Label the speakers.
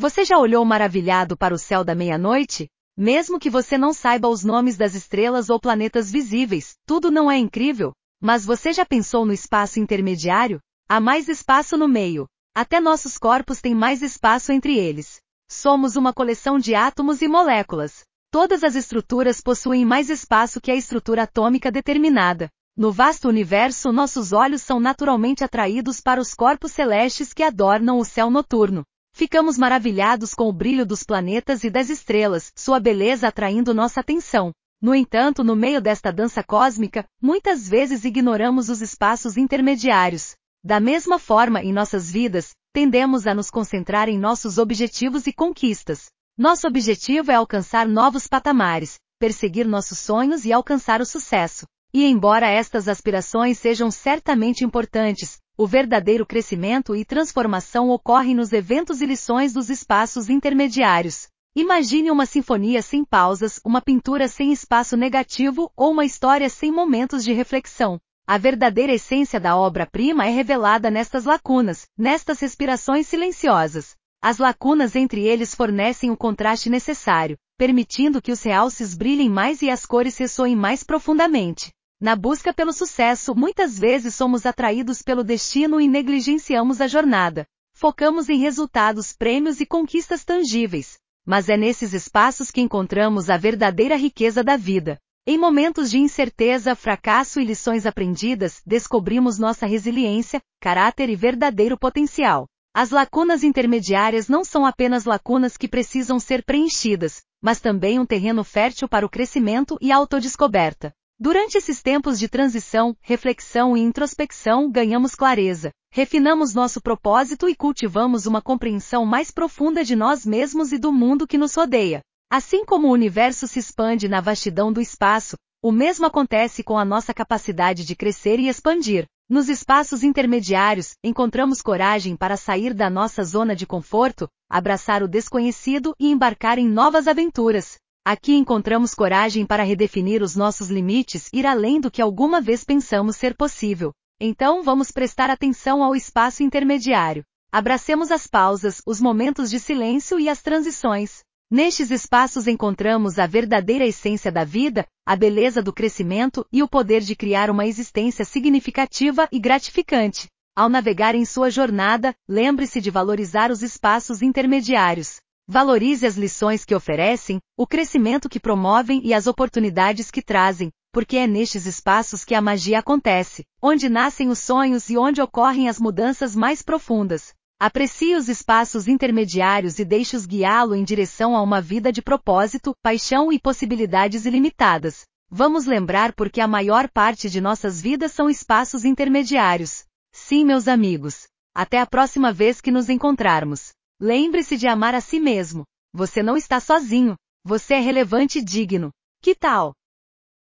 Speaker 1: Você já olhou maravilhado para o céu da meia-noite? Mesmo que você não saiba os nomes das estrelas ou planetas visíveis, tudo não é incrível? Mas você já pensou no espaço intermediário? Há mais espaço no meio. Até nossos corpos têm mais espaço entre eles. Somos uma coleção de átomos e moléculas. Todas as estruturas possuem mais espaço que a estrutura atômica determinada. No vasto universo, nossos olhos são naturalmente atraídos para os corpos celestes que adornam o céu noturno. Ficamos maravilhados com o brilho dos planetas e das estrelas, sua beleza atraindo nossa atenção. No entanto, no meio desta dança cósmica, muitas vezes ignoramos os espaços intermediários. Da mesma forma, em nossas vidas, tendemos a nos concentrar em nossos objetivos e conquistas. Nosso objetivo é alcançar novos patamares, perseguir nossos sonhos e alcançar o sucesso. E embora estas aspirações sejam certamente importantes, o verdadeiro crescimento e transformação ocorrem nos eventos e lições dos espaços intermediários. Imagine uma sinfonia sem pausas, uma pintura sem espaço negativo ou uma história sem momentos de reflexão. A verdadeira essência da obra-prima é revelada nestas lacunas, nestas respirações silenciosas. As lacunas entre eles fornecem o contraste necessário, permitindo que os realces brilhem mais e as cores ressoem mais profundamente. Na busca pelo sucesso, muitas vezes somos atraídos pelo destino e negligenciamos a jornada. Focamos em resultados, prêmios e conquistas tangíveis, mas é nesses espaços que encontramos a verdadeira riqueza da vida. Em momentos de incerteza, fracasso e lições aprendidas, descobrimos nossa resiliência, caráter e verdadeiro potencial. As lacunas intermediárias não são apenas lacunas que precisam ser preenchidas, mas também um terreno fértil para o crescimento e autodescoberta. Durante esses tempos de transição, reflexão e introspecção, ganhamos clareza, refinamos nosso propósito e cultivamos uma compreensão mais profunda de nós mesmos e do mundo que nos rodeia. Assim como o universo se expande na vastidão do espaço, o mesmo acontece com a nossa capacidade de crescer e expandir. Nos espaços intermediários, encontramos coragem para sair da nossa zona de conforto, abraçar o desconhecido e embarcar em novas aventuras. Aqui encontramos coragem para redefinir os nossos limites e ir além do que alguma vez pensamos ser possível. Então vamos prestar atenção ao espaço intermediário. Abracemos as pausas, os momentos de silêncio e as transições. Nestes espaços encontramos a verdadeira essência da vida, a beleza do crescimento e o poder de criar uma existência significativa e gratificante. Ao navegar em sua jornada, lembre-se de valorizar os espaços intermediários. Valorize as lições que oferecem, o crescimento que promovem e as oportunidades que trazem, porque é nestes espaços que a magia acontece, onde nascem os sonhos e onde ocorrem as mudanças mais profundas. Aprecie os espaços intermediários e deixe-os guiá-lo em direção a uma vida de propósito, paixão e possibilidades ilimitadas. Vamos lembrar porque a maior parte de nossas vidas são espaços intermediários. Sim, meus amigos. Até a próxima vez que nos encontrarmos. Lembre-se de amar a si mesmo. Você não está sozinho. Você é relevante e digno. Que tal?